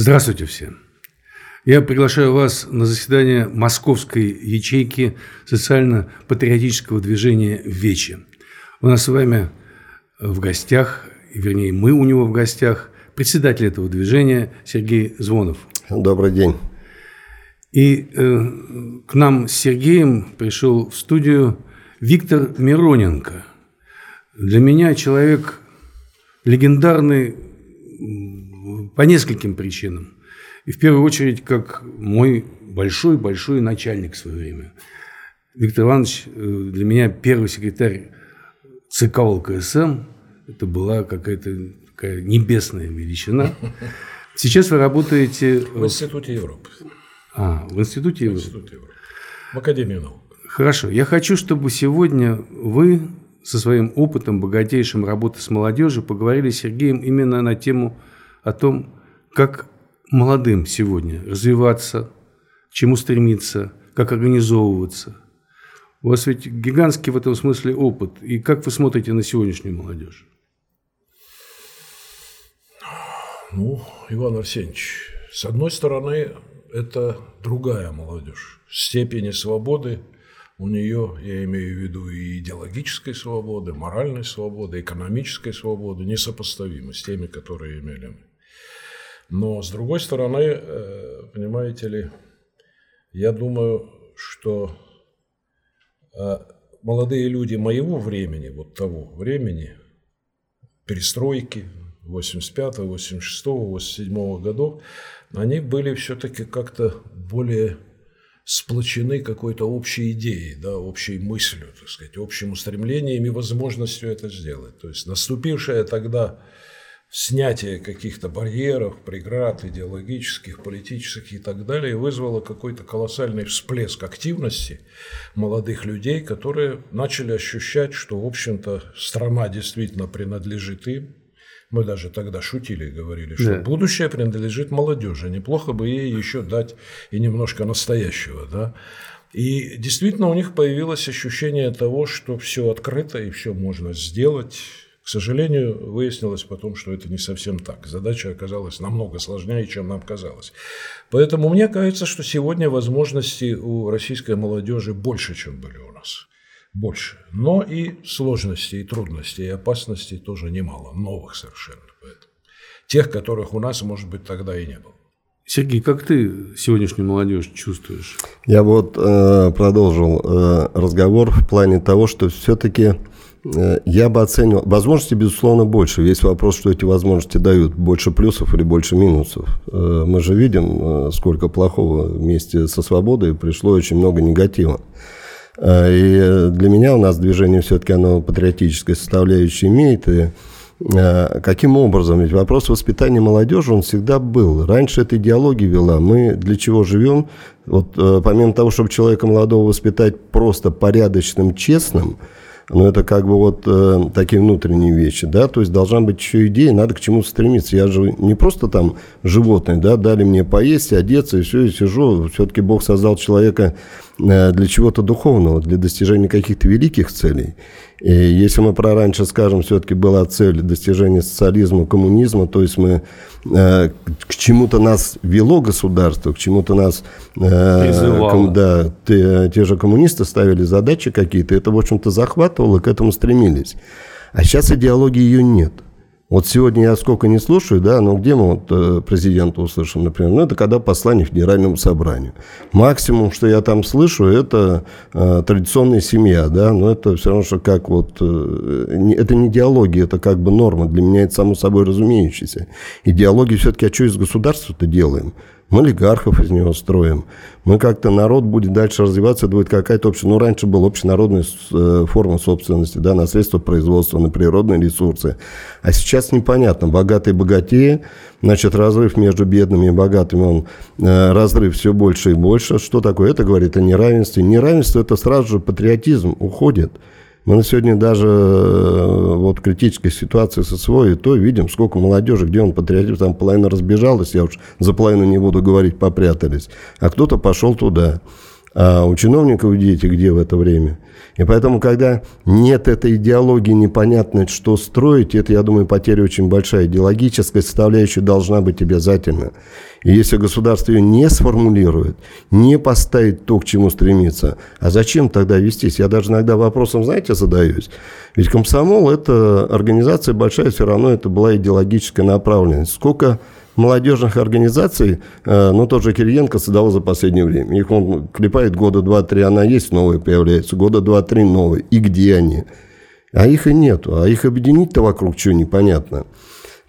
Здравствуйте все. Я приглашаю вас на заседание Московской ячейки социально-патриотического движения «Вечи». У нас с вами в гостях, вернее, мы у него в гостях, председатель этого движения Сергей Звонов. Добрый день. И э, к нам с Сергеем пришел в студию Виктор Мироненко. Для меня человек легендарный по нескольким причинам. И в первую очередь, как мой большой-большой начальник в свое время. Виктор Иванович э, для меня первый секретарь ЦК ЛКСМ. Это была какая-то такая небесная величина. Сейчас вы работаете... В Институте Европы. А, в Институте Европы. В Институте Европы. В Академии наук. Хорошо. Я хочу, чтобы сегодня вы со своим опытом, богатейшим работы с молодежью, поговорили с Сергеем именно на тему о том, как молодым сегодня развиваться, к чему стремиться, как организовываться. У вас ведь гигантский в этом смысле опыт. И как вы смотрите на сегодняшнюю молодежь? Ну, Иван Арсеньевич, с одной стороны, это другая молодежь. Степени свободы у нее, я имею в виду и идеологической свободы, моральной свободы, экономической свободы, несопоставимы с теми, которые имели мы. Но с другой стороны, э, понимаете ли, я думаю, что э, молодые люди моего времени, вот того времени, перестройки 85 86 87 годов, они были все-таки как-то более сплочены какой-то общей идеей, да, общей мыслью, так сказать, общим устремлением и возможностью это сделать. То есть наступившая тогда снятие каких-то барьеров, преград идеологических, политических и так далее вызвало какой-то колоссальный всплеск активности молодых людей, которые начали ощущать, что, в общем-то, страна действительно принадлежит им. Мы даже тогда шутили, говорили, что да. будущее принадлежит молодежи. Неплохо бы ей еще дать и немножко настоящего. Да? И действительно у них появилось ощущение того, что все открыто и все можно сделать к сожалению, выяснилось потом, что это не совсем так. Задача оказалась намного сложнее, чем нам казалось. Поэтому мне кажется, что сегодня возможности у российской молодежи больше, чем были у нас. Больше. Но и сложностей, и трудностей, и опасностей тоже немало. Новых совершенно. Поэтому. Тех, которых у нас, может быть, тогда и не было. Сергей, как ты сегодняшнюю молодежь чувствуешь? Я вот э, продолжил э, разговор в плане того, что все-таки Э, я бы оценивал... Возможности, безусловно, больше. Весь вопрос, что эти возможности дают. Больше плюсов или больше минусов. Э, мы же видим, э, сколько плохого вместе со свободой пришло очень много негатива. И для меня у нас движение все-таки оно патриотической составляющей имеет. И каким образом? Ведь вопрос воспитания молодежи, он всегда был. Раньше эта идеология вела. Мы для чего живем? Вот помимо того, чтобы человека молодого воспитать просто порядочным, честным – но это как бы вот э, такие внутренние вещи, да, то есть должна быть еще идея, надо к чему стремиться. Я же не просто там животное, да, дали мне поесть, одеться, и все, и сижу. Все-таки Бог создал человека для чего-то духовного, для достижения каких-то великих целей. И если мы про раньше скажем, все-таки была цель достижения социализма, коммунизма, то есть мы э, к чему-то нас вело государство, к чему-то нас э, ком, да, те, те же коммунисты ставили задачи какие-то, это, в общем-то, захватывало, к этому стремились. А сейчас идеологии ее нет. Вот сегодня я сколько не слушаю, да, но где мы вот э, президента услышим, например? Ну, это когда послание Федеральному собранию. Максимум, что я там слышу, это э, традиционная семья, да, но это все равно, что как вот... Э, это не идеология, это как бы норма. Для меня это само собой разумеющееся. Идеология все-таки, а что из государства-то делаем? Мы олигархов из него строим. Мы как-то народ будет дальше развиваться, будет какая-то общая... Ну, раньше была общенародная э, форма собственности, да, на средства производства, на природные ресурсы. А сейчас непонятно. Богатые богатее, значит, разрыв между бедными и богатыми, он э, разрыв все больше и больше. Что такое? Это говорит о неравенстве. Неравенство – это сразу же патриотизм уходит. Мы на сегодня даже э, вот критической ситуации со СВО и то видим, сколько молодежи, где он патриотизм, там половина разбежалась, я уж за половину не буду говорить, попрятались, а кто-то пошел туда. А у чиновников дети где в это время? И поэтому, когда нет этой идеологии, непонятно, что строить, это, я думаю, потеря очень большая. Идеологическая составляющая должна быть обязательно. И если государство ее не сформулирует, не поставит то, к чему стремится, а зачем тогда вестись? Я даже иногда вопросом, знаете, задаюсь. Ведь комсомол – это организация большая, все равно это была идеологическая направленность. Сколько молодежных организаций, ну, тот же Кириенко создавал за последнее время. Их он клепает года два-три, она есть, новые появляются, года два-три новые. И где они? А их и нету. А их объединить-то вокруг чего непонятно.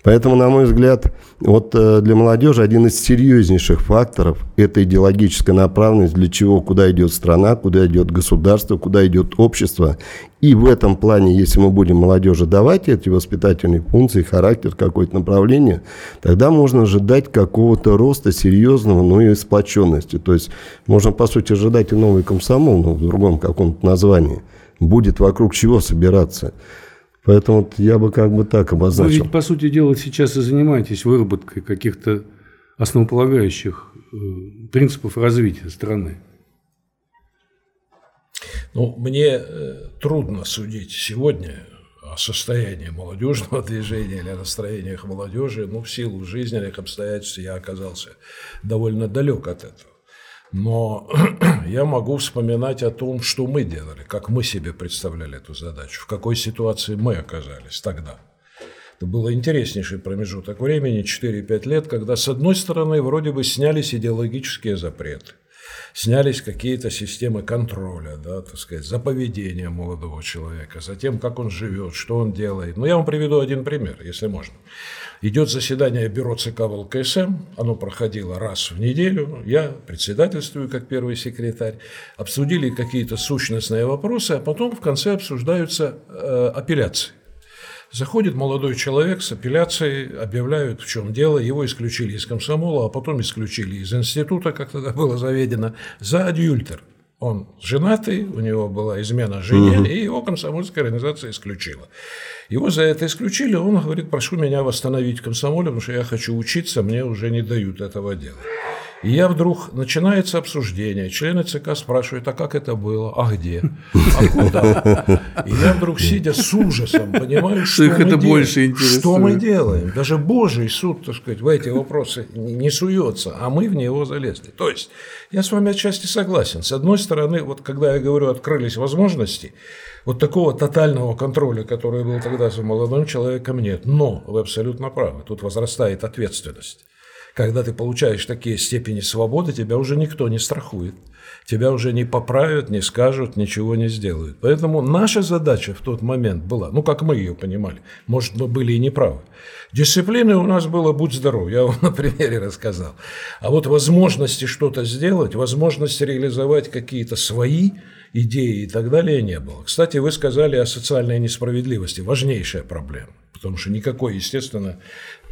Поэтому, на мой взгляд, вот э, для молодежи один из серьезнейших факторов – это идеологическая направленность, для чего, куда идет страна, куда идет государство, куда идет общество. И в этом плане, если мы будем молодежи давать эти воспитательные функции, характер, какое-то направление, тогда можно ожидать какого-то роста серьезного, ну и сплоченности. То есть можно, по сути, ожидать и новый комсомол, но в другом каком-то названии. Будет вокруг чего собираться. Поэтому вот я бы как бы так обозначил. Вы ведь, по сути дела, сейчас и занимаетесь выработкой каких-то основополагающих э, принципов развития страны. Ну, мне э, трудно судить сегодня о состоянии молодежного движения или о настроениях молодежи, ну, в силу жизненных обстоятельств я оказался довольно далек от этого. Но я могу вспоминать о том, что мы делали, как мы себе представляли эту задачу, в какой ситуации мы оказались тогда. Это был интереснейший промежуток времени, 4-5 лет, когда, с одной стороны, вроде бы снялись идеологические запреты, снялись какие-то системы контроля, да, так сказать, за поведением молодого человека, за тем, как он живет, что он делает. Но я вам приведу один пример, если можно. Идет заседание бюро ЦК ВЛКСМ, оно проходило раз в неделю, я председательствую как первый секретарь, обсудили какие-то сущностные вопросы, а потом в конце обсуждаются э, апелляции. Заходит молодой человек с апелляцией, объявляют, в чем дело, его исключили из комсомола, а потом исключили из института, как тогда было заведено, за адюльтер. Он женатый, у него была измена жене, угу. и его комсомольская организация исключила. Его за это исключили, он говорит, прошу меня восстановить комсомоле, потому что я хочу учиться, мне уже не дают этого делать. И я вдруг, начинается обсуждение, члены ЦК спрашивают, а как это было, а где, а куда? И я вдруг, сидя с ужасом, понимаю, что, мы, это больше что мы делаем. Даже Божий суд, так сказать, в эти вопросы не суется, а мы в него залезли. То есть, я с вами отчасти согласен. С одной стороны, вот когда я говорю, открылись возможности, вот такого тотального контроля, который был тогда за молодым человеком, нет. Но вы абсолютно правы, тут возрастает ответственность. Когда ты получаешь такие степени свободы, тебя уже никто не страхует. Тебя уже не поправят, не скажут, ничего не сделают. Поэтому наша задача в тот момент была, ну, как мы ее понимали, может, мы были и неправы. Дисциплины у нас было «будь здоров», я вам на примере рассказал. А вот возможности что-то сделать, возможности реализовать какие-то свои идеи и так далее не было. Кстати, вы сказали о социальной несправедливости. Важнейшая проблема. Потому что никакой, естественно,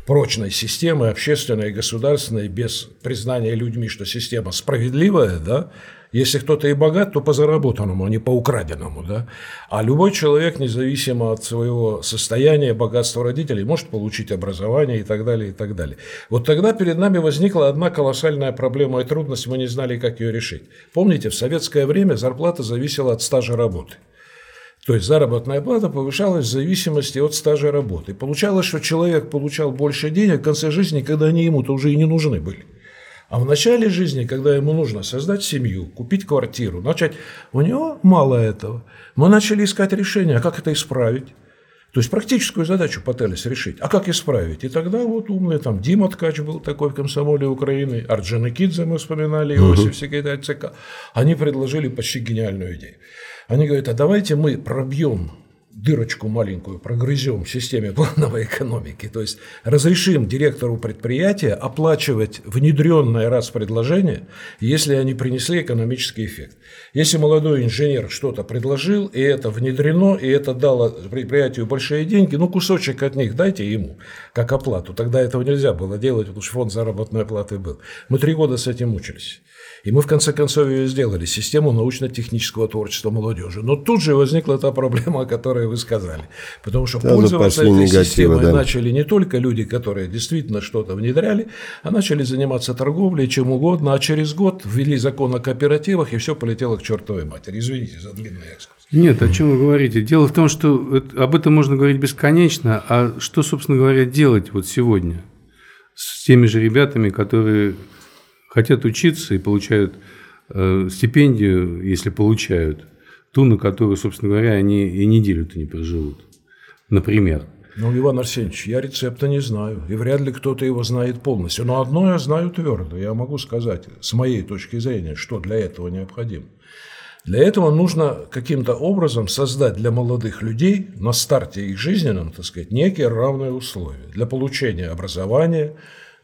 прочной системы, общественной и государственной, без признания людьми, что система справедливая, да, если кто-то и богат, то по заработанному, а не по украденному. Да? А любой человек, независимо от своего состояния, богатства родителей, может получить образование и так далее, и так далее. Вот тогда перед нами возникла одна колоссальная проблема и трудность, мы не знали, как ее решить. Помните, в советское время зарплата зависела от стажа работы. То есть заработная плата повышалась в зависимости от стажа работы. Получалось, что человек получал больше денег в конце жизни, когда они ему-то уже и не нужны были. А в начале жизни, когда ему нужно создать семью, купить квартиру, начать, у него мало этого. Мы начали искать решение, а как это исправить. То есть практическую задачу пытались решить. А как исправить? И тогда вот умный там Дима Ткач был такой в комсомоле Украины, Орджоникидзе мы вспоминали, Иосиф, секретарь ЦК. Они предложили почти гениальную идею. Они говорят, а давайте мы пробьем дырочку маленькую, прогрызем в системе плановой экономики, то есть разрешим директору предприятия оплачивать внедренное раз предложение, если они принесли экономический эффект. Если молодой инженер что-то предложил, и это внедрено, и это дало предприятию большие деньги, ну кусочек от них дайте ему как оплату. Тогда этого нельзя было делать, потому что фонд заработной платы был. Мы три года с этим мучились. И мы в конце концов ее сделали, систему научно-технического творчества молодежи. Но тут же возникла та проблема, о которой вы сказали. Потому что Сразу пользоваться этой негативы, системой да. начали не только люди, которые действительно что-то внедряли, а начали заниматься торговлей, чем угодно, а через год ввели закон о кооперативах, и все полетело к чертовой матери. Извините за длинный экскурс. Нет, о чем вы говорите? Дело в том, что об этом можно говорить бесконечно, а что, собственно говоря, делать вот сегодня с теми же ребятами, которые хотят учиться и получают э, стипендию, если получают, ту, на которую, собственно говоря, они и неделю-то не проживут, например. Ну, Иван Арсеньевич, я рецепта не знаю, и вряд ли кто-то его знает полностью. Но одно я знаю твердо, я могу сказать, с моей точки зрения, что для этого необходимо. Для этого нужно каким-то образом создать для молодых людей на старте их жизненном, так сказать, некие равные условия для получения образования,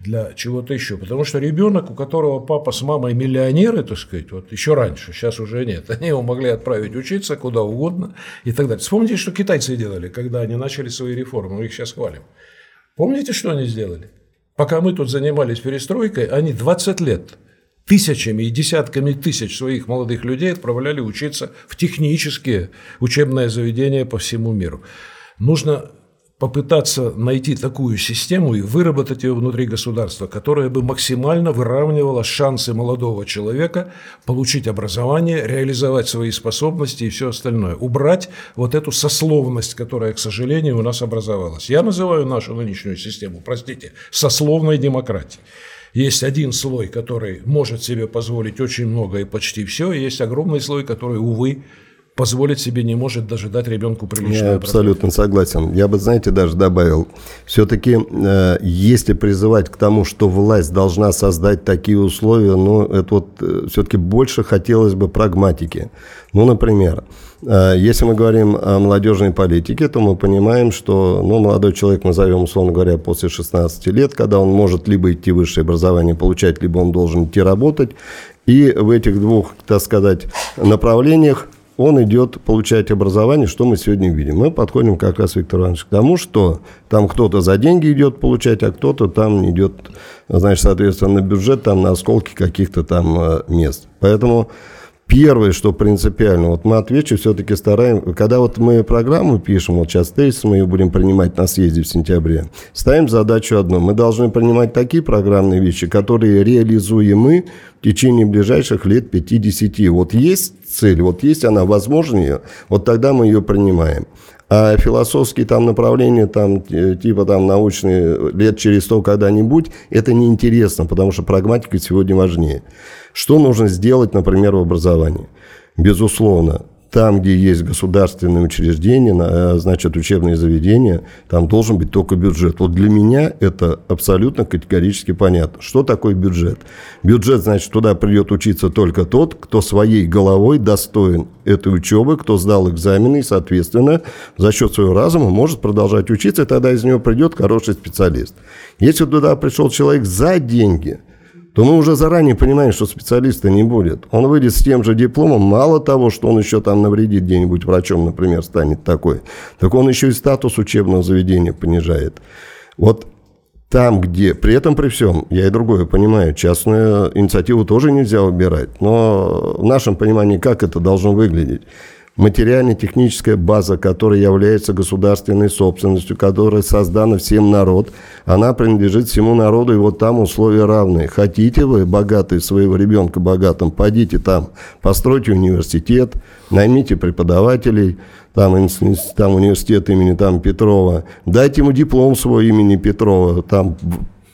для чего-то еще. Потому что ребенок, у которого папа с мамой миллионеры, так сказать, вот еще раньше, сейчас уже нет, они его могли отправить учиться куда угодно и так далее. Вспомните, что китайцы делали, когда они начали свои реформы, мы их сейчас хвалим. Помните, что они сделали? Пока мы тут занимались перестройкой, они 20 лет тысячами и десятками тысяч своих молодых людей отправляли учиться в технические учебные заведения по всему миру. Нужно попытаться найти такую систему и выработать ее внутри государства, которая бы максимально выравнивала шансы молодого человека получить образование, реализовать свои способности и все остальное. Убрать вот эту сословность, которая, к сожалению, у нас образовалась. Я называю нашу нынешнюю систему, простите, сословной демократией. Есть один слой, который может себе позволить очень много и почти все, и есть огромный слой, который, увы, позволить себе не может даже дать ребенку приличное Я абсолютно согласен. Я бы, знаете, даже добавил, все-таки, э, если призывать к тому, что власть должна создать такие условия, ну, это вот э, все-таки больше хотелось бы прагматики. Ну, например, э, если мы говорим о молодежной политике, то мы понимаем, что ну, молодой человек, назовем условно говоря, после 16 лет, когда он может либо идти в высшее образование получать, либо он должен идти работать, и в этих двух, так сказать, направлениях он идет получать образование, что мы сегодня видим. Мы подходим как раз, Виктор Иванович, к тому, что там кто-то за деньги идет получать, а кто-то там идет, значит, соответственно, на бюджет, там на осколки каких-то там э, мест. Поэтому Первое, что принципиально, вот мы отвечу, все-таки стараем, когда вот мы программу пишем, вот сейчас тезис мы ее будем принимать на съезде в сентябре, ставим задачу одну, мы должны принимать такие программные вещи, которые реализуемы в течение ближайших лет 50. Вот есть цель, вот есть она, возможна ее, вот тогда мы ее принимаем. А философские там направления, там, типа там научные, лет через сто когда-нибудь, это неинтересно, потому что прагматика сегодня важнее. Что нужно сделать, например, в образовании? Безусловно, там, где есть государственные учреждения, э, значит, учебные заведения, там должен быть только бюджет. Вот для меня это абсолютно категорически понятно. Что такое бюджет? Бюджет, значит, туда придет учиться только тот, кто своей головой достоин этой учебы, кто сдал экзамены и, соответственно, за счет своего разума может продолжать учиться, и тогда из него придет хороший специалист. Если туда пришел человек за деньги – то мы уже заранее понимаем, что специалиста не будет. Он выйдет с тем же дипломом, мало того, что он еще там навредит где-нибудь врачом, например, станет такой, так он еще и статус учебного заведения понижает. Вот там, где, при этом при всем, я и другое понимаю, частную инициативу тоже нельзя убирать, но в нашем понимании, как это должно выглядеть? Материально-техническая база, которая является государственной собственностью, которая создана всем народ, она принадлежит всему народу, и вот там условия равные. Хотите вы, богатые, своего ребенка богатым, пойдите там, постройте университет, наймите преподавателей, там, там университет имени там, Петрова, дайте ему диплом свой имени Петрова, там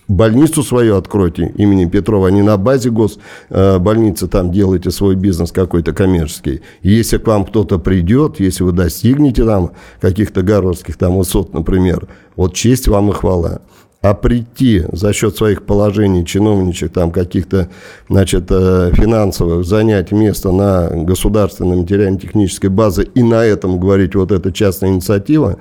больницу свою откройте имени Петрова, а не на базе госбольницы э, там делаете свой бизнес какой-то коммерческий. Если к вам кто-то придет, если вы достигнете там каких-то гарвардских там высот, например, вот честь вам и хвала. А прийти за счет своих положений чиновничек, там каких-то, значит, э, финансовых, занять место на государственной материально-технической базе и на этом говорить вот эта частная инициатива,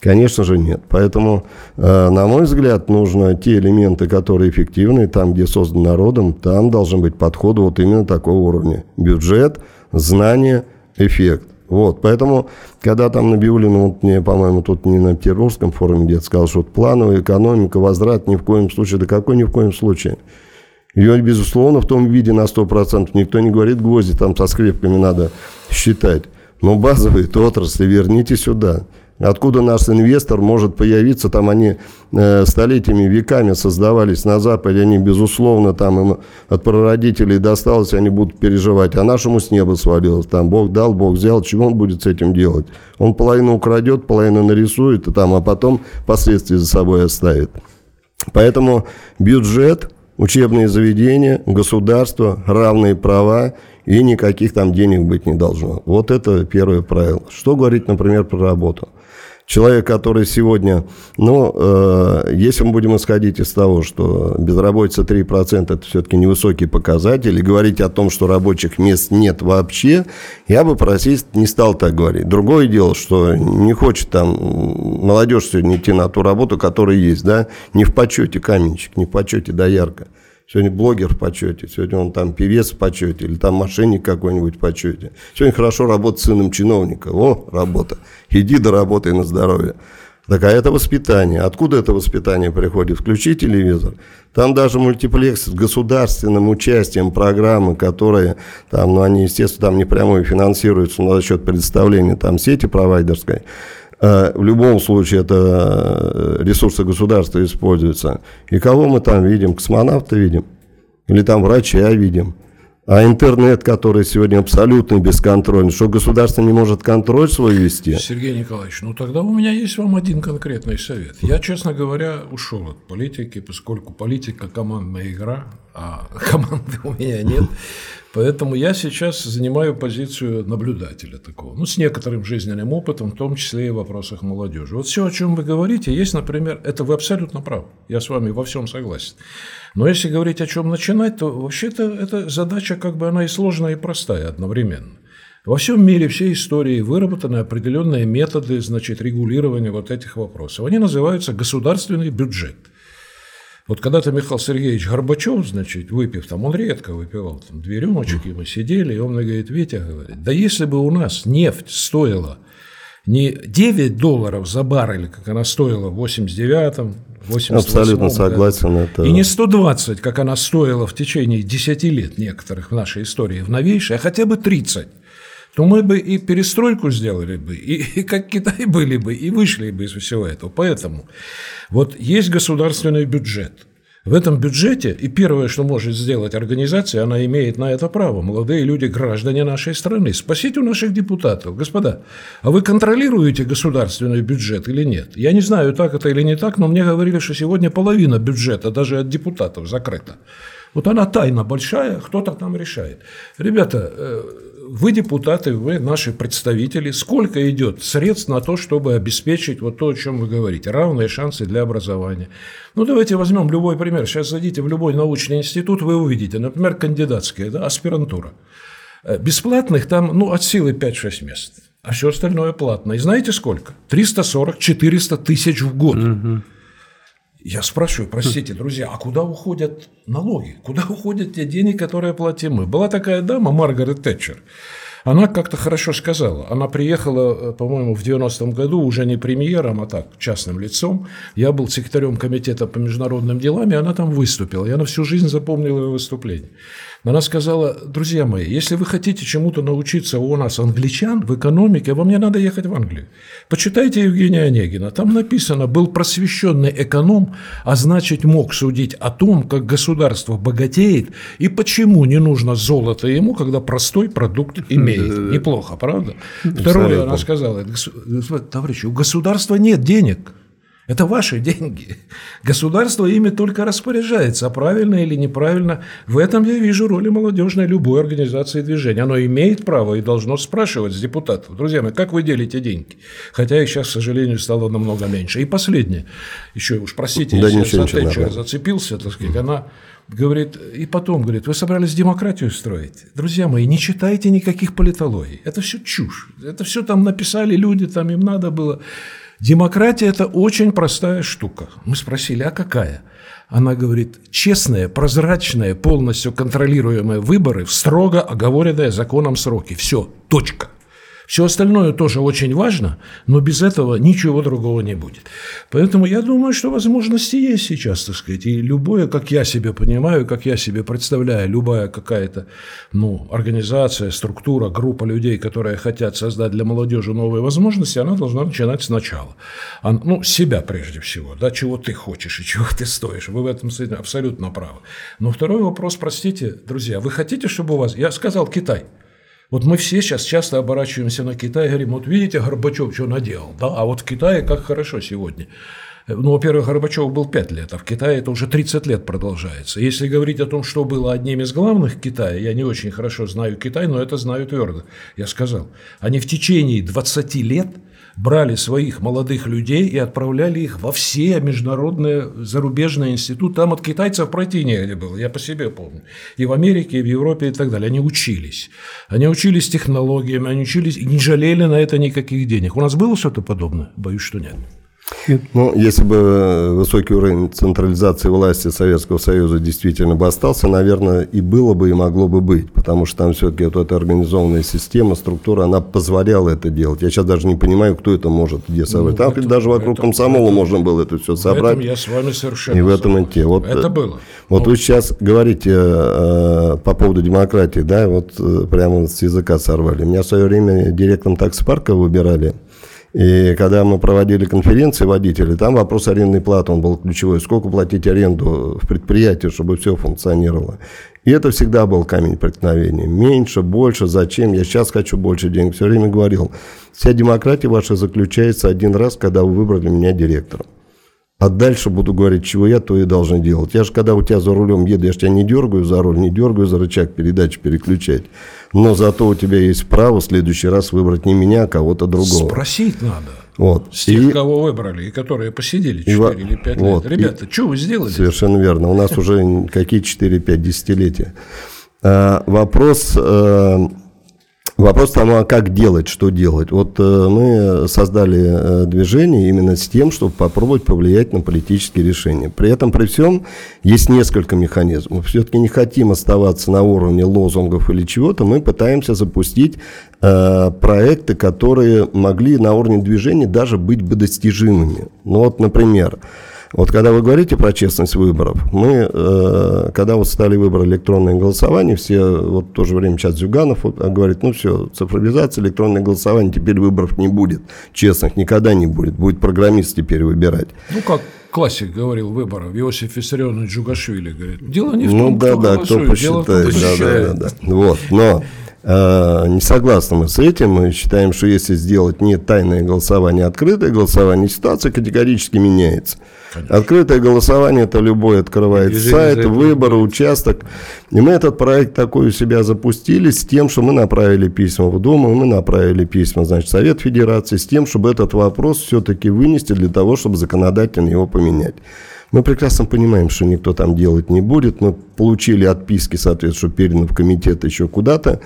Конечно же нет. Поэтому, э, на мой взгляд, нужно те элементы, которые эффективны, там, где создан народом, там должен быть подход вот именно такого уровня. Бюджет, знание, эффект. Вот, поэтому, когда там Набиулин, вот мне, по-моему, тут не на Петербургском форуме где-то сказал, что вот плановая экономика, возврат ни в коем случае, да какой ни в коем случае. Ее, безусловно, в том виде на 100%. Никто не говорит, гвозди там со скрепками надо считать. Ну, базовые отрасли верните сюда. Откуда наш инвестор может появиться, там они э, столетиями, веками создавались на Западе, они, безусловно, там им от прародителей досталось, они будут переживать, а нашему с неба свалилось, там Бог дал, Бог взял, чего он будет с этим делать? Он половину украдет, половину нарисует, и там, а потом последствия за собой оставит. Поэтому бюджет, учебные заведения, государство, равные права и никаких там денег быть не должно. Вот это первое правило. Что говорить, например, про работу? Человек, который сегодня, ну, э, если мы будем исходить из того, что безработица 3% это все-таки невысокий показатель, и говорить о том, что рабочих мест нет вообще, я бы просить не стал так говорить. Другое дело, что не хочет там молодежь сегодня идти на ту работу, которая есть, да, не в почете каменщик, не в почете доярка. Сегодня блогер в почете, сегодня он там певец в почете, или там мошенник какой-нибудь в почете. Сегодня хорошо работать сыном чиновника. О, работа. Иди доработай на здоровье. Так а это воспитание. Откуда это воспитание приходит? Включи телевизор. Там даже мультиплекс с государственным участием программы, которые там, ну они, естественно, там не прямое финансируются, но за счет предоставления там сети провайдерской. Э, в любом случае это э, ресурсы государства используются. И кого мы там видим? Космонавта видим. Или там врача видим. А интернет, который сегодня абсолютно бесконтрольный, что государство не может контроль свой вести? Сергей Николаевич, ну тогда у меня есть вам один конкретный совет. Я, честно говоря, ушел от политики, поскольку политика – командная игра, а команды у меня нет. Поэтому я сейчас занимаю позицию наблюдателя такого, ну, с некоторым жизненным опытом, в том числе и в вопросах молодежи. Вот все, о чем вы говорите, есть, например, это вы абсолютно правы, я с вами во всем согласен. Но если говорить о чем начинать, то вообще-то эта задача как бы она и сложная, и простая одновременно. Во всем мире, всей истории выработаны определенные методы значит, регулирования вот этих вопросов. Они называются государственный бюджет – вот когда-то Михаил Сергеевич Горбачев, значит, выпив, там он редко выпивал, там две рюмочки, мы сидели, и он мне говорит, Витя, говорит, да если бы у нас нефть стоила не 9 долларов за баррель, как она стоила в 89-м, 88 Абсолютно согласен. Это... И не 120, как она стоила в течение 10 лет некоторых в нашей истории, в новейшей, а хотя бы 30 то мы бы и перестройку сделали бы, и, и как Китай были бы, и вышли бы из всего этого. Поэтому вот есть государственный бюджет. В этом бюджете, и первое, что может сделать организация, она имеет на это право. Молодые люди, граждане нашей страны. Спросите у наших депутатов, господа, а вы контролируете государственный бюджет или нет? Я не знаю, так это или не так, но мне говорили, что сегодня половина бюджета даже от депутатов закрыта. Вот она тайна большая, кто-то там решает. Ребята, э, вы депутаты, вы наши представители, сколько идет средств на то, чтобы обеспечить вот то, о чем вы говорите, равные шансы для образования. Ну, давайте возьмем любой пример. Сейчас зайдите в любой научный институт, вы увидите, например, кандидатская, да, аспирантура. Э, бесплатных там, ну, от силы 5-6 мест, а все остальное платно. И знаете сколько? 340-400 тысяч в год. Угу. Я спрашиваю, простите, друзья, а куда уходят налоги? Куда уходят те деньги, которые платим мы? Была такая дама, Маргарет Тэтчер. Она как-то хорошо сказала. Она приехала, э, по-моему, в 90-м году уже не премьером, а так, частным лицом. Я был секретарем комитета по международным делам, и она там выступила. Я на всю жизнь запомнил ее выступление. Она сказала, друзья мои, если вы хотите чему-то научиться у нас, англичан, в экономике, вам не надо ехать в Англию. Почитайте Евгения Онегина. Там написано, был просвещенный эконом, а значит мог судить о том, как государство богатеет и почему не нужно золото ему, когда простой продукт имеет. Неплохо, правда? Второе, она сказала, товарищи, у государства нет денег. Это ваши деньги. Государство ими только распоряжается, а правильно или неправильно. В этом я вижу роли молодежной любой организации движения. Оно имеет право и должно спрашивать с депутатов. Друзья мои, как вы делите деньги? Хотя их сейчас, к сожалению, стало намного меньше. И последнее. Еще уж простите, да, если я зацепился, так сказать, она говорит, и потом говорит, вы собрались демократию строить. Друзья мои, не читайте никаких политологий. Это все чушь. Это все там написали люди, там им надо было. Демократия – это очень простая штука. Мы спросили, а какая? Она говорит, честные, прозрачные, полностью контролируемые выборы в строго оговоренные законом сроки. Все, точка. Все остальное тоже очень важно, но без этого ничего другого не будет. Поэтому я думаю, что возможности есть сейчас, так сказать. И любое, как я себе понимаю, как я себе представляю, любая какая-то ну, организация, структура, группа людей, которые хотят создать для молодежи новые возможности, она должна начинать сначала. Ну, себя прежде всего, да, чего ты хочешь и чего ты стоишь. Вы в этом абсолютно правы. Но второй вопрос, простите, друзья, вы хотите, чтобы у вас... Я сказал Китай – вот мы все сейчас часто оборачиваемся на Китай и говорим, вот видите, Горбачев что наделал, да, а вот в Китае как хорошо сегодня. Ну, во-первых, Горбачев был 5 лет, а в Китае это уже 30 лет продолжается. Если говорить о том, что было одним из главных Китая, я не очень хорошо знаю Китай, но это знаю твердо. Я сказал, они в течение 20 лет – брали своих молодых людей и отправляли их во все международные зарубежные институты. Там от китайцев пройти негде было, я по себе помню. И в Америке, и в Европе, и так далее. Они учились. Они учились технологиями, они учились и не жалели на это никаких денег. У нас было что-то подобное? Боюсь, что нет. Ну, если бы э, высокий уровень централизации власти Советского Союза действительно бы остался, наверное, и было бы, и могло бы быть, потому что там все-таки вот эта организованная система, структура, она позволяла это делать. Я сейчас даже не понимаю, кто это может, где собрать. Ну, там это, даже вокруг это, комсомола это, можно было это все собрать. В этом я с вами совершенно И в этом идти. Вот, это э, было. Вот ну, вы сейчас говорите э, по поводу демократии, да, вот э, прямо с языка сорвали. Меня в свое время директором таксопарка выбирали. И когда мы проводили конференции водителей, там вопрос арендной платы, он был ключевой. Сколько платить аренду в предприятии, чтобы все функционировало. И это всегда был камень преткновения. Меньше, больше, зачем? Я сейчас хочу больше денег. Все время говорил, вся демократия ваша заключается один раз, когда вы выбрали меня директором. А дальше буду говорить, чего я, то и должен делать. Я же, когда у тебя за рулем еду, я же тебя не дергаю за руль, не дергаю за рычаг передачи переключать. Но зато у тебя есть право в следующий раз выбрать не меня, а кого-то другого. Спросить надо. Вот. С тех, и, кого выбрали, и которые посидели 4 и, или 5 вот, лет. Ребята, и, что вы сделали? Совершенно верно. У нас уже какие 4-5 десятилетия. А, вопрос а, Вопрос тому, а как делать, что делать. Вот э, мы создали э, движение именно с тем, чтобы попробовать повлиять на политические решения. При этом, при всем, есть несколько механизмов. Все-таки не хотим оставаться на уровне лозунгов или чего-то. Мы пытаемся запустить э, проекты, которые могли на уровне движения даже быть бы достижимыми. Ну вот, например, вот когда вы говорите про честность выборов, мы, э, когда вот стали выборы электронное голосование, все, вот в то же время сейчас Зюганов вот, говорит, ну все, цифровизация, электронное голосование, теперь выборов не будет, честных никогда не будет, будет программист теперь выбирать. Ну как классик говорил выборов, Иосиф Виссарионович Джугашвили говорит, дело не в ну том, ну, да, кто да, голосует, кто посчитает, дело в том, кто да, да, да, да. Вот, но Э, не согласны мы с этим. Мы считаем, что если сделать не тайное голосование, а открытое голосование, ситуация категорически меняется. Конечно. Открытое голосование – это любой открывает Движение сайт, выборы, участок. И мы этот проект такой у себя запустили с тем, что мы направили письма в Думу, мы направили письма, значит, Совет Федерации, с тем, чтобы этот вопрос все-таки вынести для того, чтобы законодательно его поменять. Мы прекрасно понимаем, что никто там делать не будет. Мы получили отписки, соответственно, что передано в комитет еще куда-то.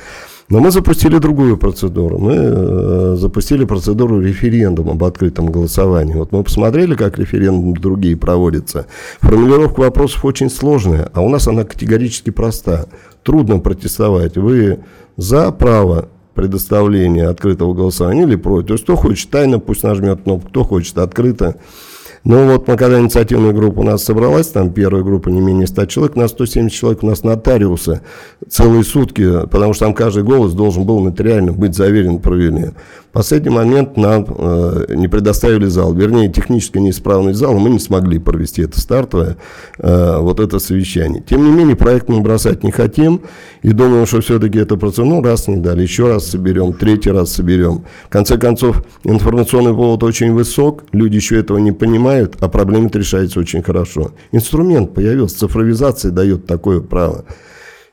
Но мы запустили другую процедуру. Мы э, запустили процедуру референдума об открытом голосовании. Вот мы посмотрели, как референдум другие проводятся. Формулировка вопросов очень сложная, а у нас она категорически проста. Трудно протестовать. Вы за право предоставления открытого голосования или против. То есть кто хочет тайно, пусть нажмет кнопку, кто хочет открыто. Ну вот, мы когда инициативная группа у нас собралась, там первая группа не менее 100 человек, на 170 человек у нас нотариусы целые сутки, потому что там каждый голос должен был нотариально быть заверен, провели. В последний момент нам э, не предоставили зал, вернее, технически неисправность зала, мы не смогли провести это стартовое, э, вот это совещание. Тем не менее, проект мы бросать не хотим, и думаем, что все-таки это процесс, ну, раз не дали, еще раз соберем, третий раз соберем. В конце концов, информационный повод очень высок, люди еще этого не понимают, а проблема решается очень хорошо. Инструмент появился, цифровизация дает такое право.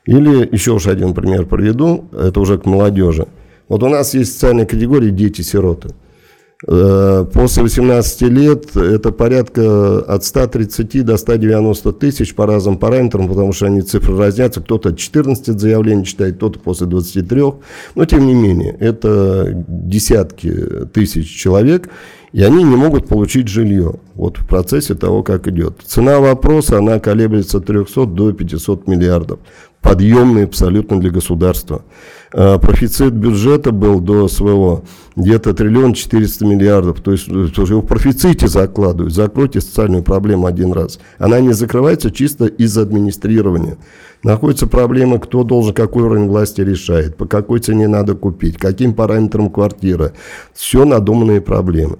Или еще уж один пример приведу, это уже к молодежи. Вот у нас есть социальная категория дети-сироты. Э, после 18 лет это порядка от 130 до 190 тысяч по разным параметрам, потому что они цифры разнятся. Кто-то от 14 заявлений читает, кто-то после 23. Но тем не менее, это десятки тысяч человек, и они не могут получить жилье. Вот в процессе того, как идет. Цена вопроса, она колеблется от 300 до 500 миллиардов. Подъемный абсолютно для государства. А профицит бюджета был до своего где-то триллион 400 миллиардов. То есть его в профиците закладывают. Закройте социальную проблему один раз. Она не закрывается чисто из администрирования. Находится проблема, кто должен, какой уровень власти решает, по какой цене надо купить, каким параметрам квартира. Все надуманные проблемы.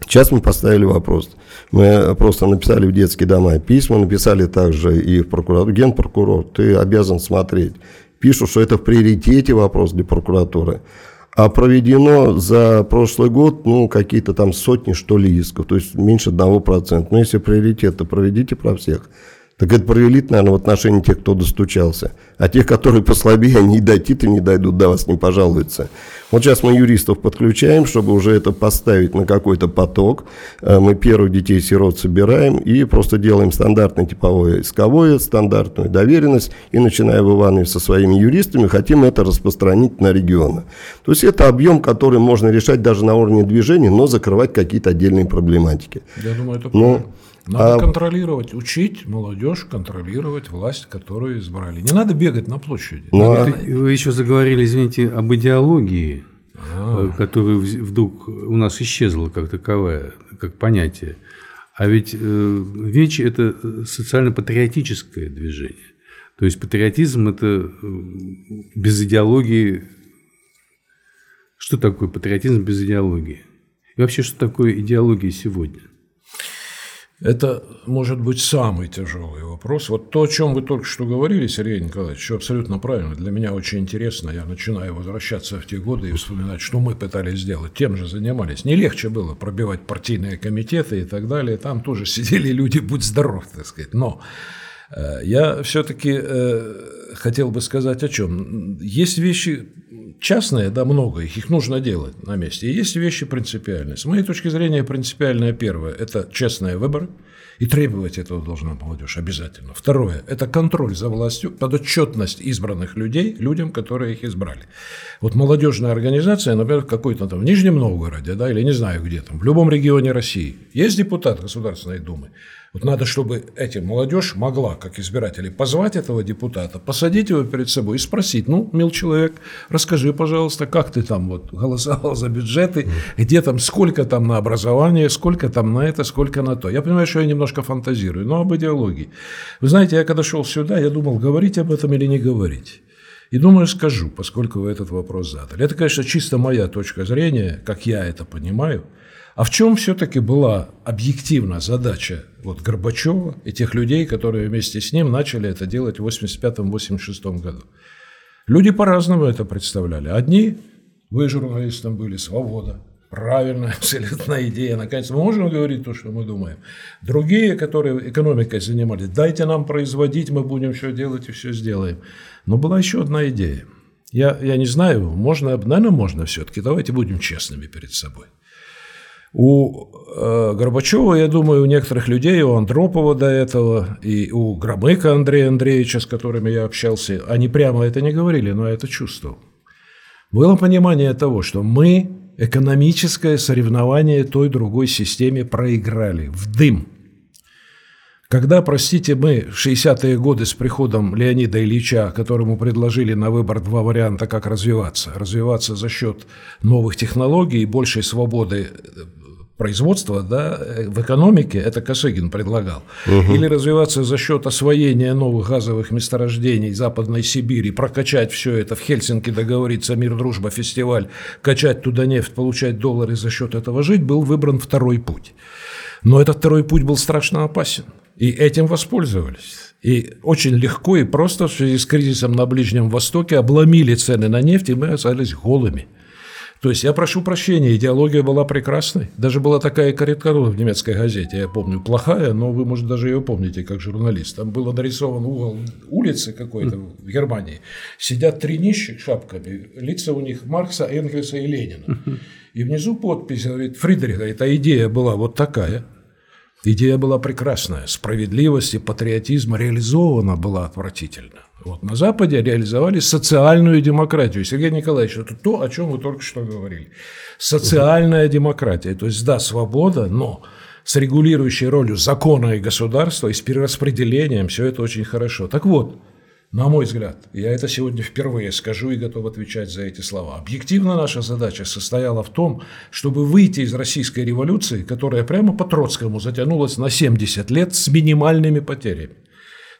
Сейчас мы поставили вопрос. Мы просто написали в детские дома письма, написали также и в прокуратуру. Генпрокурор, ты обязан смотреть. Пишут, что это в приоритете вопрос для прокуратуры. А проведено за прошлый год, ну, какие-то там сотни, что ли, исков, то есть меньше одного процента. Но если приоритет, то проведите про всех. Так это провелит, наверное, в отношении тех, кто достучался. А тех, которые послабее, они и дойти-то не дойдут, до вас не пожалуются. Вот сейчас мы юристов подключаем, чтобы уже это поставить на какой-то поток. Э, мы первых детей-сирот собираем и просто делаем стандартное типовое исковое, стандартную доверенность. И начиная в Иванове со своими юристами, хотим это распространить на регионы. То есть это объем, который можно решать даже на уровне движения, но закрывать какие-то отдельные проблематики. Я думаю, это но, правильно. Надо а... контролировать, учить молодежь контролировать власть, которую избрали. Не надо бегать на площади. Ну, а... Вы еще заговорили, извините, об идеологии, а... которая вдруг у нас исчезла как таковая, как понятие. А ведь э, ВЕЧ – это социально-патриотическое движение. То есть патриотизм – это э, без идеологии. Что такое патриотизм без идеологии? И вообще, что такое идеология сегодня? Это может быть самый тяжелый вопрос. Вот то, о чем вы только что говорили, Сергей Николаевич, что абсолютно правильно. Для меня очень интересно. Я начинаю возвращаться в те годы и вспоминать, что мы пытались сделать. Тем же занимались. Не легче было пробивать партийные комитеты и так далее. Там тоже сидели люди, будь здоров, так сказать. Но э, я все-таки э, хотел бы сказать о чем. Есть вещи частные, да, много их, их нужно делать на месте. И есть вещи принципиальные. С моей точки зрения, принципиальное первое – это честные выборы, и требовать этого должна молодежь обязательно. Второе – это контроль за властью, подотчетность избранных людей людям, которые их избрали. Вот молодежная организация, например, какой-то там в Нижнем Новгороде, да, или не знаю где там, в любом регионе России, есть депутат Государственной Думы, вот надо, чтобы эти молодежь могла, как избиратели, позвать этого депутата, посадить его перед собой и спросить, ну, мил человек, расскажи, пожалуйста, как ты там вот голосовал за бюджеты, где там, сколько там на образование, сколько там на это, сколько на то. Я понимаю, что я немножко фантазирую, но об идеологии. Вы знаете, я когда шел сюда, я думал, говорить об этом или не говорить. И думаю, скажу, поскольку вы этот вопрос задали. Это, конечно, чисто моя точка зрения, как я это понимаю – а в чем все-таки была объективна задача вот Горбачева и тех людей, которые вместе с ним начали это делать в 85-86 году? Люди по-разному это представляли. Одни, вы журналистом были, свобода, правильная, абсолютная идея. Наконец, мы можем говорить то, что мы думаем. Другие, которые экономикой занимались, дайте нам производить, мы будем все делать и все сделаем. Но была еще одна идея. Я, я не знаю, можно, наверное, можно все-таки. Давайте будем честными перед собой. У э, Горбачева, я думаю, у некоторых людей, у Андропова до этого, и у Громыка Андрея Андреевича, с которыми я общался, они прямо это не говорили, но я это чувствовал. Было понимание того, что мы экономическое соревнование той другой системе проиграли в дым. Когда, простите, мы в 60-е годы с приходом Леонида Ильича, которому предложили на выбор два варианта, как развиваться. Развиваться за счет новых технологий и большей свободы производства да, в экономике, это Косыгин предлагал, угу. или развиваться за счет освоения новых газовых месторождений Западной Сибири, прокачать все это в Хельсинки, договориться мир, дружба, фестиваль, качать туда нефть, получать доллары за счет этого жить, был выбран второй путь. Но этот второй путь был страшно опасен, и этим воспользовались. И очень легко и просто в связи с кризисом на Ближнем Востоке обломили цены на нефть, и мы остались голыми. То есть я прошу прощения, идеология была прекрасной. Даже была такая карикатура в немецкой газете, я помню, плохая, но вы, может, даже ее помните как журналист. Там был нарисован угол улицы какой-то в Германии. Сидят три нищих шапками, лица у них Маркса, Энгельса и Ленина. И внизу подпись, говорит, Фридрих, говорит, а идея была вот такая. Идея была прекрасная, справедливость и патриотизм реализована была отвратительно. Вот. На Западе реализовали социальную демократию. Сергей Николаевич, это то, о чем вы только что говорили. Социальная демократия. То есть, да, свобода, но с регулирующей ролью закона и государства, и с перераспределением, все это очень хорошо. Так вот, на мой взгляд, я это сегодня впервые скажу и готов отвечать за эти слова. Объективно наша задача состояла в том, чтобы выйти из российской революции, которая прямо по Троцкому затянулась на 70 лет с минимальными потерями.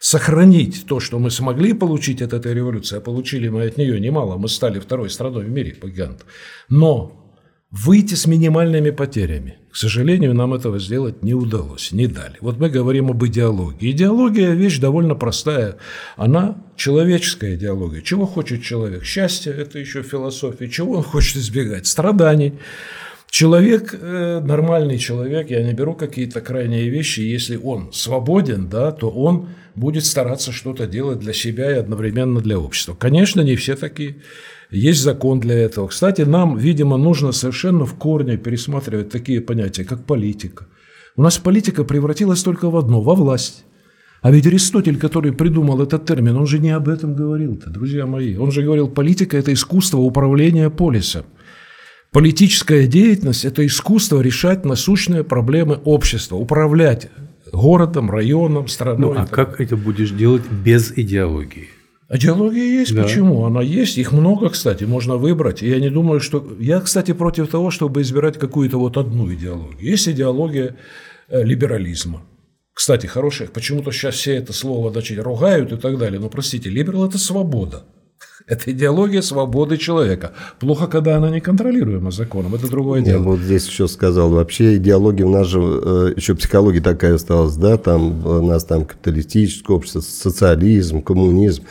Сохранить то, что мы смогли получить от этой революции, а получили мы от нее немало, мы стали второй страной в мире по. Но выйти с минимальными потерями. К сожалению, нам этого сделать не удалось, не дали. Вот мы говорим об идеологии. Идеология – вещь довольно простая. Она человеческая идеология. Чего хочет человек? Счастье – это еще философия. Чего он хочет избегать? Страданий. Человек, э, нормальный человек, я не беру какие-то крайние вещи, если он свободен, да, то он будет стараться что-то делать для себя и одновременно для общества. Конечно, не все такие. Есть закон для этого. Кстати, нам, видимо, нужно совершенно в корне пересматривать такие понятия, как политика. У нас политика превратилась только в одно – во власть. А ведь Аристотель, который придумал этот термин, он же не об этом говорил-то, друзья мои. Он же говорил, политика – это искусство управления полисом. Политическая деятельность – это искусство решать насущные проблемы общества, управлять городом, районом, страной. Ну, а как это будешь делать без идеологии? Идеология есть. Да. Почему? Она есть. Их много, кстати, можно выбрать. И я не думаю, что... Я, кстати, против того, чтобы избирать какую-то вот одну идеологию. Есть идеология э, либерализма. Кстати, хорошая. Почему-то сейчас все это слово значит, ругают и так далее. Но, простите, либерал – это свобода. Это идеология свободы человека. Плохо, когда она не контролируема законом. Это другое дело. Я вот здесь еще сказал. Вообще идеология у нас же э, еще психология такая осталась, да, там у нас там капиталистическое общество, социализм, коммунизм.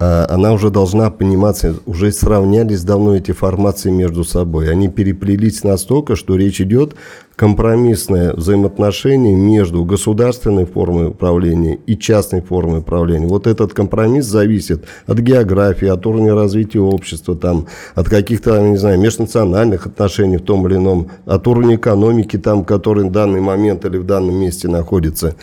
А, она уже должна пониматься, уже сравнялись давно эти формации между собой. Они переплелись настолько, что речь идет компромиссное взаимоотношение между государственной формой управления и частной формой управления. Вот этот компромисс зависит от географии, от уровня развития общества, там, от каких-то, не знаю, межнациональных отношений в том или ином, от уровня экономики, там, который в данный момент или в данном месте находится.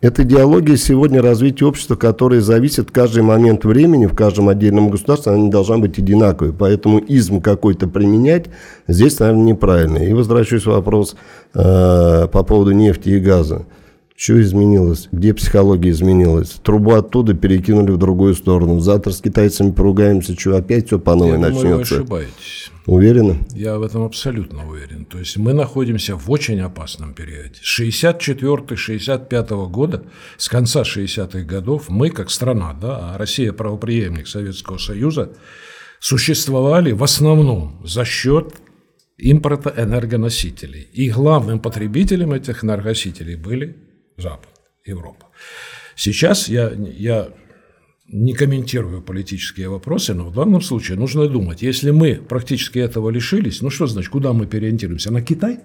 Это идеология сегодня развития общества, которая зависит каждый момент времени, в каждом отдельном государстве, она не должна быть одинаковой. Поэтому изм какой-то применять здесь, наверное, неправильно. И возвращаюсь к вопрос э, по поводу нефти и газа. Что изменилось? Где психология изменилась? Трубу оттуда перекинули в другую сторону. Завтра с китайцами поругаемся, что опять все по новой Я начнется. Думаю, вы ошибаетесь. Уверены? Я в этом абсолютно уверен. То есть мы находимся в очень опасном периоде. С 64-65 года, с конца 60-х годов, мы как страна, да, а Россия правоприемник Советского Союза, существовали в основном за счет импорта энергоносителей. И главным потребителем этих энергоносителей были Запад, Европа. Сейчас я, я не комментирую политические вопросы, но в данном случае нужно думать, если мы практически этого лишились, ну что значит, куда мы переориентируемся? На Китай?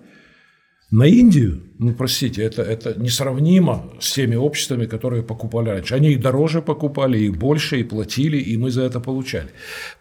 На Индию, ну простите, это, это несравнимо с теми обществами, которые покупали раньше. Они и дороже покупали, и больше, и платили, и мы за это получали.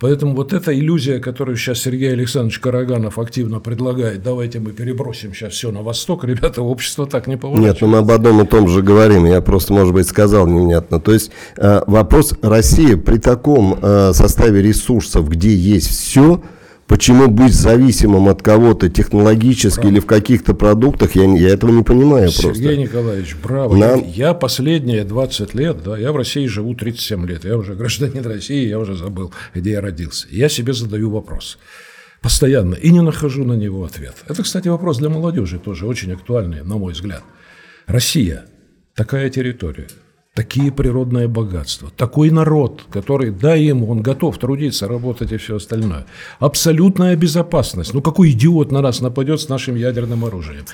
Поэтому вот эта иллюзия, которую сейчас Сергей Александрович Караганов активно предлагает, давайте мы перебросим сейчас все на восток, ребята, общество так не поворачивается. Нет, ну мы об одном и том же говорим, я просто, может быть, сказал невнятно. То есть э, вопрос России при таком э, составе ресурсов, где есть все, Почему быть зависимым от кого-то технологически браво. или в каких-то продуктах, я, я этого не понимаю Сергей просто. Сергей Николаевич, браво. Нам... Я, я последние 20 лет, да, я в России живу 37 лет, я уже гражданин России, я уже забыл, где я родился. Я себе задаю вопрос постоянно и не нахожу на него ответ. Это, кстати, вопрос для молодежи тоже очень актуальный, на мой взгляд. Россия – такая территория – такие природные богатства, такой народ, который, да, ему, он готов трудиться, работать и все остальное. Абсолютная безопасность. Ну, какой идиот на нас нападет с нашим ядерным оружием?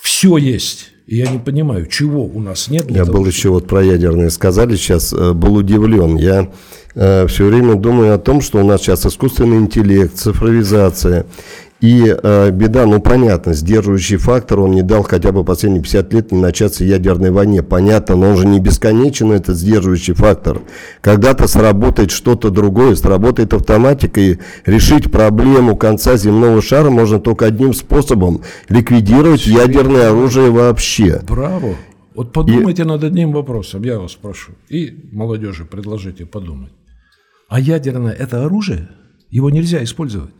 Все есть. И я не понимаю, чего у нас нет. я того, был еще вот про ядерные сказали сейчас, э, был удивлен. Я э, все время думаю о том, что у нас сейчас искусственный интеллект, цифровизация. И э, беда, ну понятно, сдерживающий фактор, он не дал хотя бы последние 50 лет не начаться ядерной войне. Понятно, но он же не бесконечен, этот сдерживающий фактор. Когда-то сработает что-то другое, сработает автоматика, и решить проблему конца земного шара можно только одним способом – ликвидировать ядерное оружие вообще. Браво! Вот подумайте и... над одним вопросом, я вас прошу. И молодежи предложите подумать. А ядерное – это оружие? Его нельзя использовать.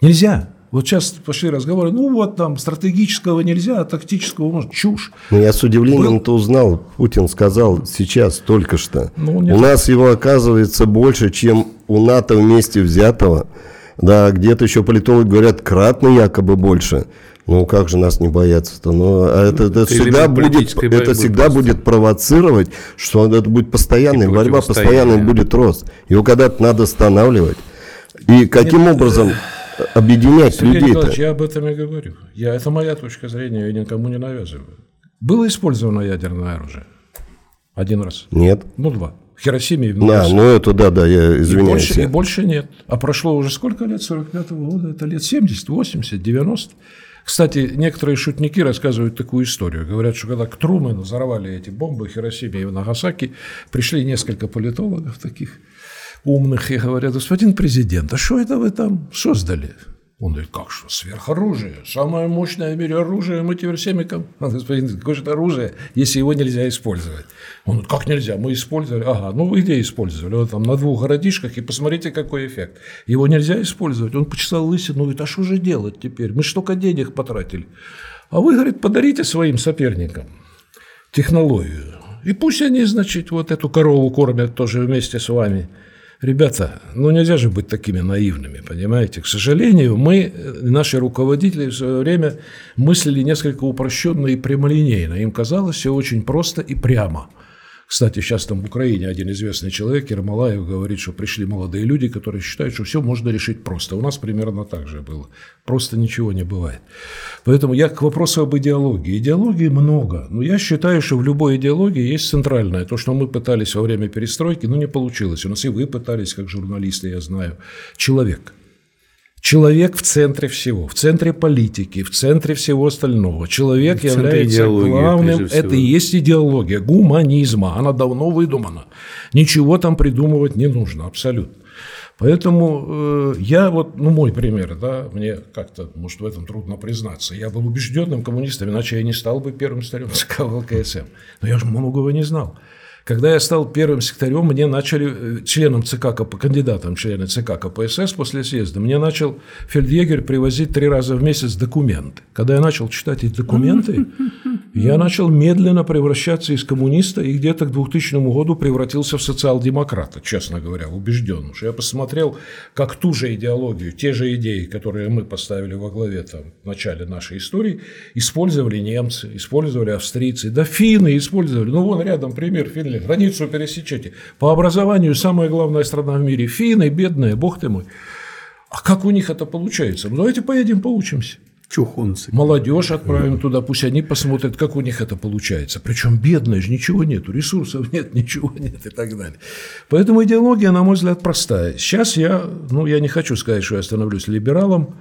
Нельзя. Вот сейчас пошли разговоры, ну вот там стратегического нельзя, а тактического может. Чушь. Ну, я с удивлением-то узнал, Путин сказал сейчас, только что. Ну, у нет. нас его оказывается больше, чем у НАТО вместе взятого. Да, где-то еще политологи говорят, кратно якобы больше. Ну, как же нас не бояться-то? Ну, а это, это, Это всегда будет, это всегда просто. будет провоцировать, что это будет постоянная И борьба, постоянный будет рост. Его когда-то надо останавливать. И каким образом объединять Сергей людей-то? Николаевич, я об этом и говорю. Я, это моя точка зрения, я никому не навязываю. Было использовано ядерное оружие? Один раз. Нет. Ну, два. В Хиросиме и в Да, ну это да, да, я И извиняюсь. больше, и больше нет. А прошло уже сколько лет? 45-го года? Это лет 70, 80, 90. Кстати, некоторые шутники рассказывают такую историю. Говорят, что когда к Трумэну взорвали эти бомбы в Хиросиме и в Нагасаки, пришли несколько политологов таких умных и говорят, господин президент, а что это вы там создали? Он говорит, как что, сверхоружие, самое мощное в мире оружие, мы теперь всеми... ком-». Он говорит, господин, какое же это оружие, если его нельзя использовать? Он говорит, как нельзя, мы использовали. Ага, ну вы где использовали? Вот там на двух городишках, и посмотрите, какой эффект. Его нельзя использовать. Он почесал лысину, говорит, а что же делать теперь? Мы столько денег потратили. А вы, говорит, подарите своим соперникам технологию. И пусть они, значит, вот эту корову кормят тоже вместе с вами. Ребята, ну нельзя же быть такими наивными, понимаете? К сожалению, мы, э, наши руководители в свое время мыслили несколько упрощенно и прямолинейно. Им казалось все очень просто и прямо. Кстати, сейчас там в Украине один известный человек, Ермолаев, говорит, что пришли молодые люди, которые считают, что все можно решить просто. У нас примерно так же было. Просто ничего не бывает. Поэтому я к вопросу об идеологии. Идеологии много. Но я считаю, что в любой идеологии есть центральное. То, что мы пытались во время перестройки, ну не получилось. У нас и вы пытались, как журналисты, я знаю. Человек. Человек в центре всего, в центре политики, в центре всего остального. Человек В является главным. Это и есть идеология гуманизма. Она давно выдумана. Ничего там придумывать не нужно, абсолютно. Поэтому э, я вот, ну мой пример, да, мне как-то, может, в этом трудно признаться. Я был убежденным коммунистом, иначе я не стал бы первым секретарем ЦК ВЛКСМ. Но я же многого не знал. Когда я стал первым секретарем, мне начали, э, членом ЦК, кандидатом в члены ЦК КПСС после съезда, мне начал фельдъегерь привозить три раза в месяц документы. Когда я начал читать эти документы, я начал медленно превращаться из коммуниста и где-то к 2000 году превратился в социал-демократа, честно говоря, убежден. Что я посмотрел, как ту же идеологию, те же идеи, которые мы поставили во главе там, в начале нашей истории, использовали немцы, использовали австрийцы, да финны использовали. Ну, вон рядом пример Финляндии. Границу пересечете. По образованию самая главная страна в мире. Финны, бедные, бог ты мой. А как у них это получается? Ну, давайте поедем поучимся. Чухонцы. Молодежь отправим туда, пусть они посмотрят, как у них это получается. Причем бедные же ничего нету, ресурсов нет, ничего нет и так далее. Поэтому идеология, на мой взгляд, простая. Сейчас я, ну, я не хочу сказать, что я становлюсь либералом,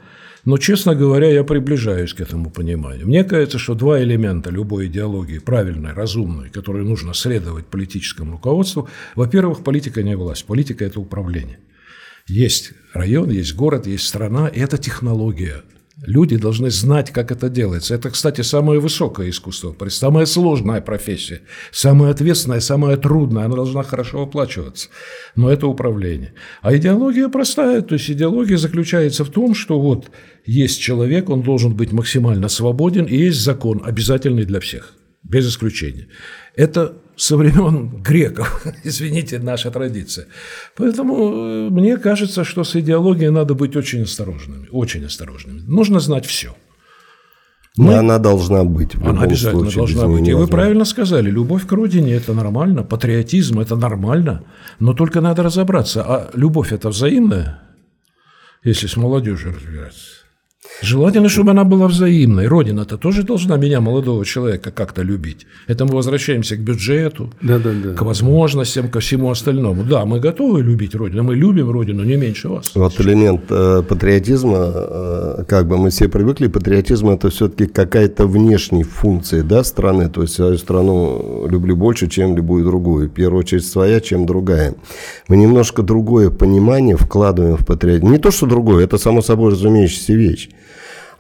но, честно говоря, я приближаюсь к этому пониманию. Мне кажется, что два элемента любой идеологии, правильной, разумной, которые нужно следовать политическому руководству, во-первых, политика не власть, политика – это управление. Есть район, есть город, есть страна, и это технология. Люди должны знать, как это делается. Это, кстати, самое высокое искусство, самая сложная профессия, самая ответственная, самая трудная. Она должна хорошо оплачиваться. Но это управление. А идеология простая. То есть идеология заключается в том, что вот есть человек, он должен быть максимально свободен, и есть закон, обязательный для всех, без исключения. Это со времен греков, извините, наша традиция. Поэтому э, мне кажется, что с идеологией надо быть очень осторожными, очень осторожными. Нужно знать все. Но Мы- она должна быть. В Она обязательно случае, должна быть. И вы правильно сказали, любовь к родине – это нормально, патриотизм – это нормально, но только надо разобраться, а любовь – это взаимная, если с молодежью разбираться. Желательно, чтобы она была взаимной. Родина-то тоже должна меня, молодого человека, как-то любить. Это мы возвращаемся к бюджету, Да-да-да. к возможностям, ко всему остальному. Да, мы готовы любить Родину, мы любим Родину не меньше вас. Вот элемент э, патриотизма, э, как бы мы все привыкли, патриотизм это все-таки какая-то внешняя функция да, страны. То есть свою страну люблю больше, чем любую другую. В первую очередь своя, чем другая. Мы немножко другое понимание вкладываем в патриотизм. Не то, что другое, это само собой разумеющаяся вещь.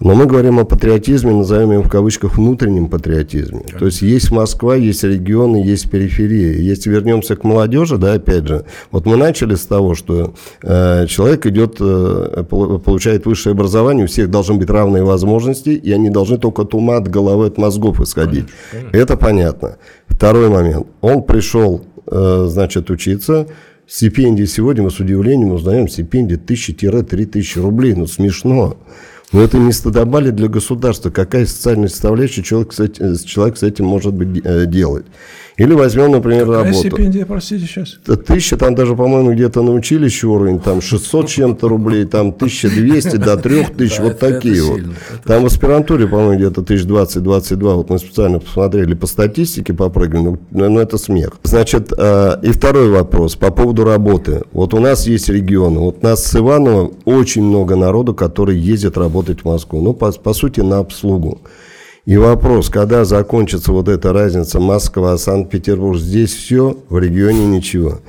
Но мы говорим о патриотизме, назовем его в кавычках внутреннем патриотизме. Конечно. То есть есть Москва, есть регионы, есть периферия. Если вернемся к молодежи, да, опять же, вот мы начали с того, что э, человек идет, э, получает высшее образование, у всех должны быть равные возможности, и они должны только от ума, от головы, от мозгов исходить. Конечно, конечно. Это понятно. Второй момент. Он пришел, э, значит, учиться, стипендии сегодня мы с удивлением узнаем стипендии 1000-3000 рублей. Ну, смешно. Но это не стыдобали для государства. Какая социальная составляющая человек, человек с этим может быть э, делать? Или возьмем, например, Какая работу. стипендия, простите, сейчас? Тысяча, там даже, по-моему, где-то на училище уровень, там 600 чем-то рублей, там 1200 до 3000, вот такие вот. Там в аспирантуре, по-моему, где-то 1020-22, вот мы специально посмотрели по статистике, попрыгали, ну, ну это смех. Значит, э, и второй вопрос по поводу работы. Вот у нас есть регионы, вот у нас с Иваново очень много народу, который ездит работать в Москву, ну, по, по сути, на обслугу. И вопрос, когда закончится вот эта разница Москва, Санкт-Петербург, здесь все, в регионе ничего.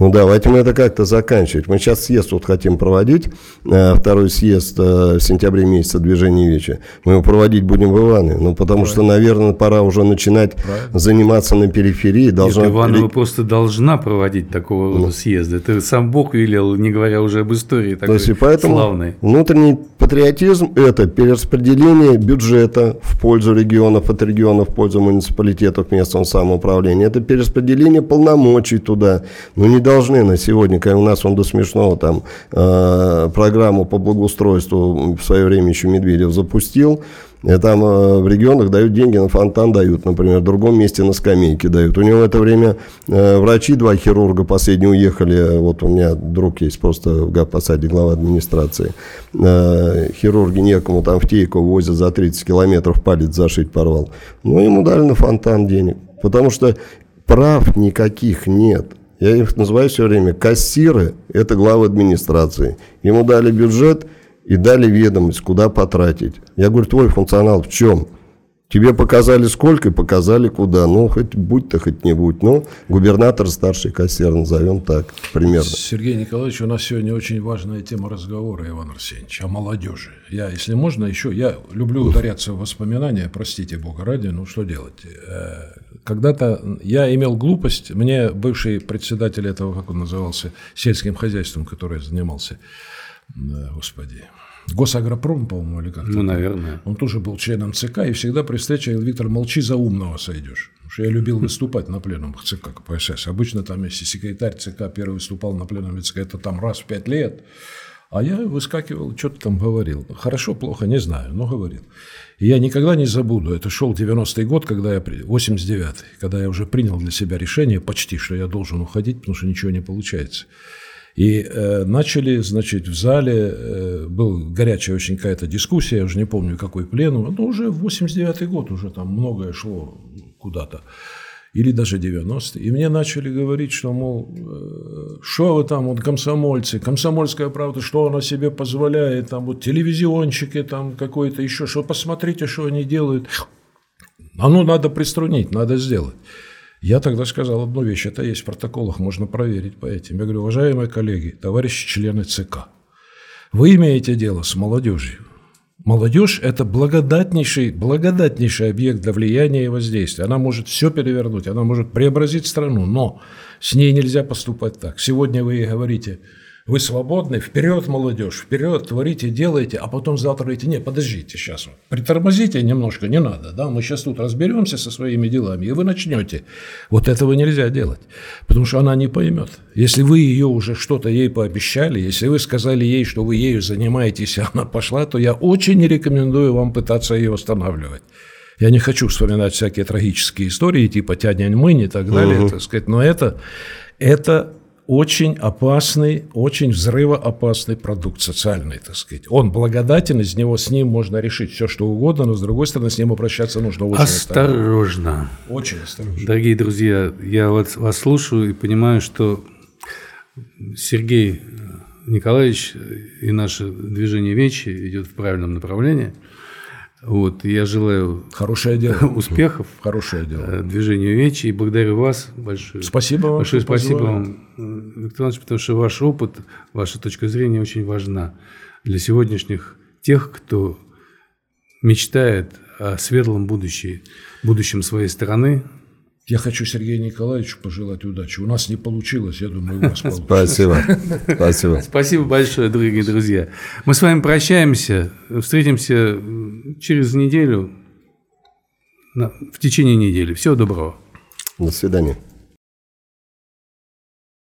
Ну, давайте мы это как-то заканчивать. Мы сейчас съезд вот хотим проводить, э, второй съезд э, в сентябре месяце движения Вечи. Мы его проводить будем в Иванове. Ну, потому Правильно. что, наверное, пора уже начинать Правильно. заниматься на периферии. Должна... Нет, Иванова просто должна проводить такого ну. съезда. Это сам Бог велел, не говоря уже об истории такой То есть, и поэтому славной. Внутренний патриотизм – это перераспределение бюджета в пользу регионов, от регионов в пользу муниципалитетов местного самоуправления. Это перераспределение полномочий туда. Ну, не должны на сегодня, у нас он до смешного там э, программу по благоустройству в свое время еще Медведев запустил, и там э, в регионах дают деньги на фонтан дают, например, в другом месте на скамейке дают. У него в это время э, врачи, два хирурга последние уехали, вот у меня друг есть просто в Гапосаде, глава администрации. Э, хирурги некому там в Тейку возят за 30 километров, палец зашить порвал. Ну, ему дали на фонтан денег, потому что прав никаких нет. Я их называю все время кассиры, это главы администрации. Ему дали бюджет и дали ведомость, куда потратить. Я говорю, твой функционал в чем? Тебе показали сколько и показали куда. Ну, хоть будь-то, хоть не будь. Ну, губернатор старший кассир, назовем так, примерно. Сергей Николаевич, у нас сегодня очень важная тема разговора, Иван Арсеньевич, о молодежи. Я, если можно, еще, я люблю ударяться в воспоминания, простите Бога ради, ну, что делать? Э, когда-то я имел глупость, мне бывший председатель этого, как он назывался, сельским хозяйством, который занимался, да, господи, Госагропром, по-моему, или как-то. Ну, наверное. Он тоже был членом ЦК, и всегда при встрече Виктор, молчи, за умного сойдешь. Потому что я любил выступать на пленумах ЦК КПСС. Обычно там, если секретарь ЦК первый выступал на пленуме ЦК, это там раз в пять лет. А я выскакивал, что-то там говорил. Хорошо, плохо, не знаю, но говорил. И я никогда не забуду, это шел 90-й год, когда я, 89-й, когда я уже принял для себя решение почти, что я должен уходить, потому что ничего не получается. И э, начали, значит, в зале, э, был горячая очень какая-то дискуссия, я уже не помню, какой пленум, ну, уже 89-й год, уже там многое шло куда-то или даже 90-е. И мне начали говорить, что, мол, э, что вы там, вот комсомольцы, комсомольская правда, что она себе позволяет, там вот телевизионщики, там какой-то еще, что посмотрите, что они делают. А ну, надо приструнить, надо сделать. Я тогда сказал одну вещь, это есть в протоколах, можно проверить по этим. Я говорю, уважаемые коллеги, товарищи члены ЦК, вы имеете дело с молодежью. Молодежь – это благодатнейший, благодатнейший объект для влияния и воздействия. Она может все перевернуть, она может преобразить страну, но с ней нельзя поступать так. Сегодня вы ей говорите – вы свободны, вперед, молодежь, вперед, творите, делайте, а потом завтра говорите, не, подождите сейчас, притормозите немножко, не надо, да, мы сейчас тут разберемся со своими делами, и вы начнете. Вот этого нельзя делать, потому что она не поймет. Если вы ее уже что-то ей пообещали, если вы сказали ей, что вы ею занимаетесь, и она пошла, то я очень не рекомендую вам пытаться ее останавливать. Я не хочу вспоминать всякие трагические истории, типа Тянь Мынь и так далее, угу. так сказать, но это, это очень опасный, очень взрывоопасный продукт социальный, так сказать. Он благодатен, из него с ним можно решить все, что угодно, но с другой стороны с ним обращаться нужно очень осторожно. Очень осторожно. Дорогие друзья, я вот вас слушаю и понимаю, что Сергей Николаевич и наше движение Вечи идет в правильном направлении – вот, я желаю Хорошее дело. успехов Хорошее дело. Э, движению Вечи и благодарю вас большое. Спасибо вам. Большое спасибо вам, э, Виктор Иванович, потому что ваш опыт, ваша точка зрения очень важна для сегодняшних тех, кто мечтает о светлом будущем, будущем своей страны. Я хочу Сергею Николаевичу пожелать удачи. У нас не получилось, я думаю, у вас получится. Спасибо. Спасибо. Спасибо большое, дорогие друзья. Мы с вами прощаемся. Встретимся через неделю, в течение недели. Всего доброго. До свидания.